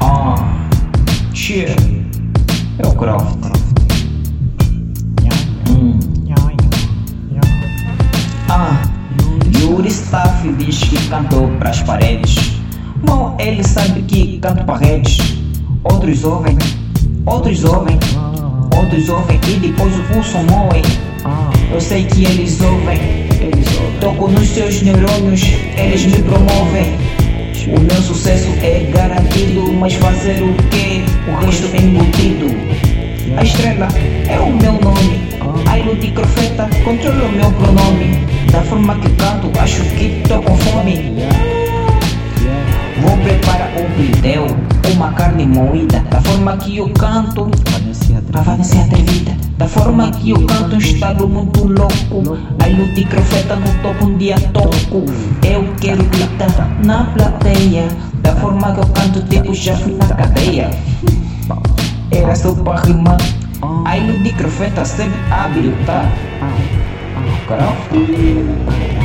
Ah, Cheer. É o Croft. Hum. Ah, Yuri Staff que cantou para as paredes. Bom, ele sabe que canto paredes. Outros ouvem outros ouvem, outros ouvem e depois o pulso moem. Eu sei que eles ouvem, toco nos seus neurônios, eles me promovem. O meu sucesso é garantido, mas fazer o que? O resto é embutido. A estrela é o meu nome. A ilude profeta controla o meu pronome. Da forma que canto, acho que tô com fome. Um pidel, uma carne moída. Da forma que eu canto, a Vanessa é atrevida. Da forma que eu canto, um estado muito louco. A ilude profeta no topo, um dia toco. Eu quero gritar na plateia. Da forma que eu canto, tipo já fui na cadeia. Era só pra rimar. A ilude profeta sempre hábil, tá? Caramba.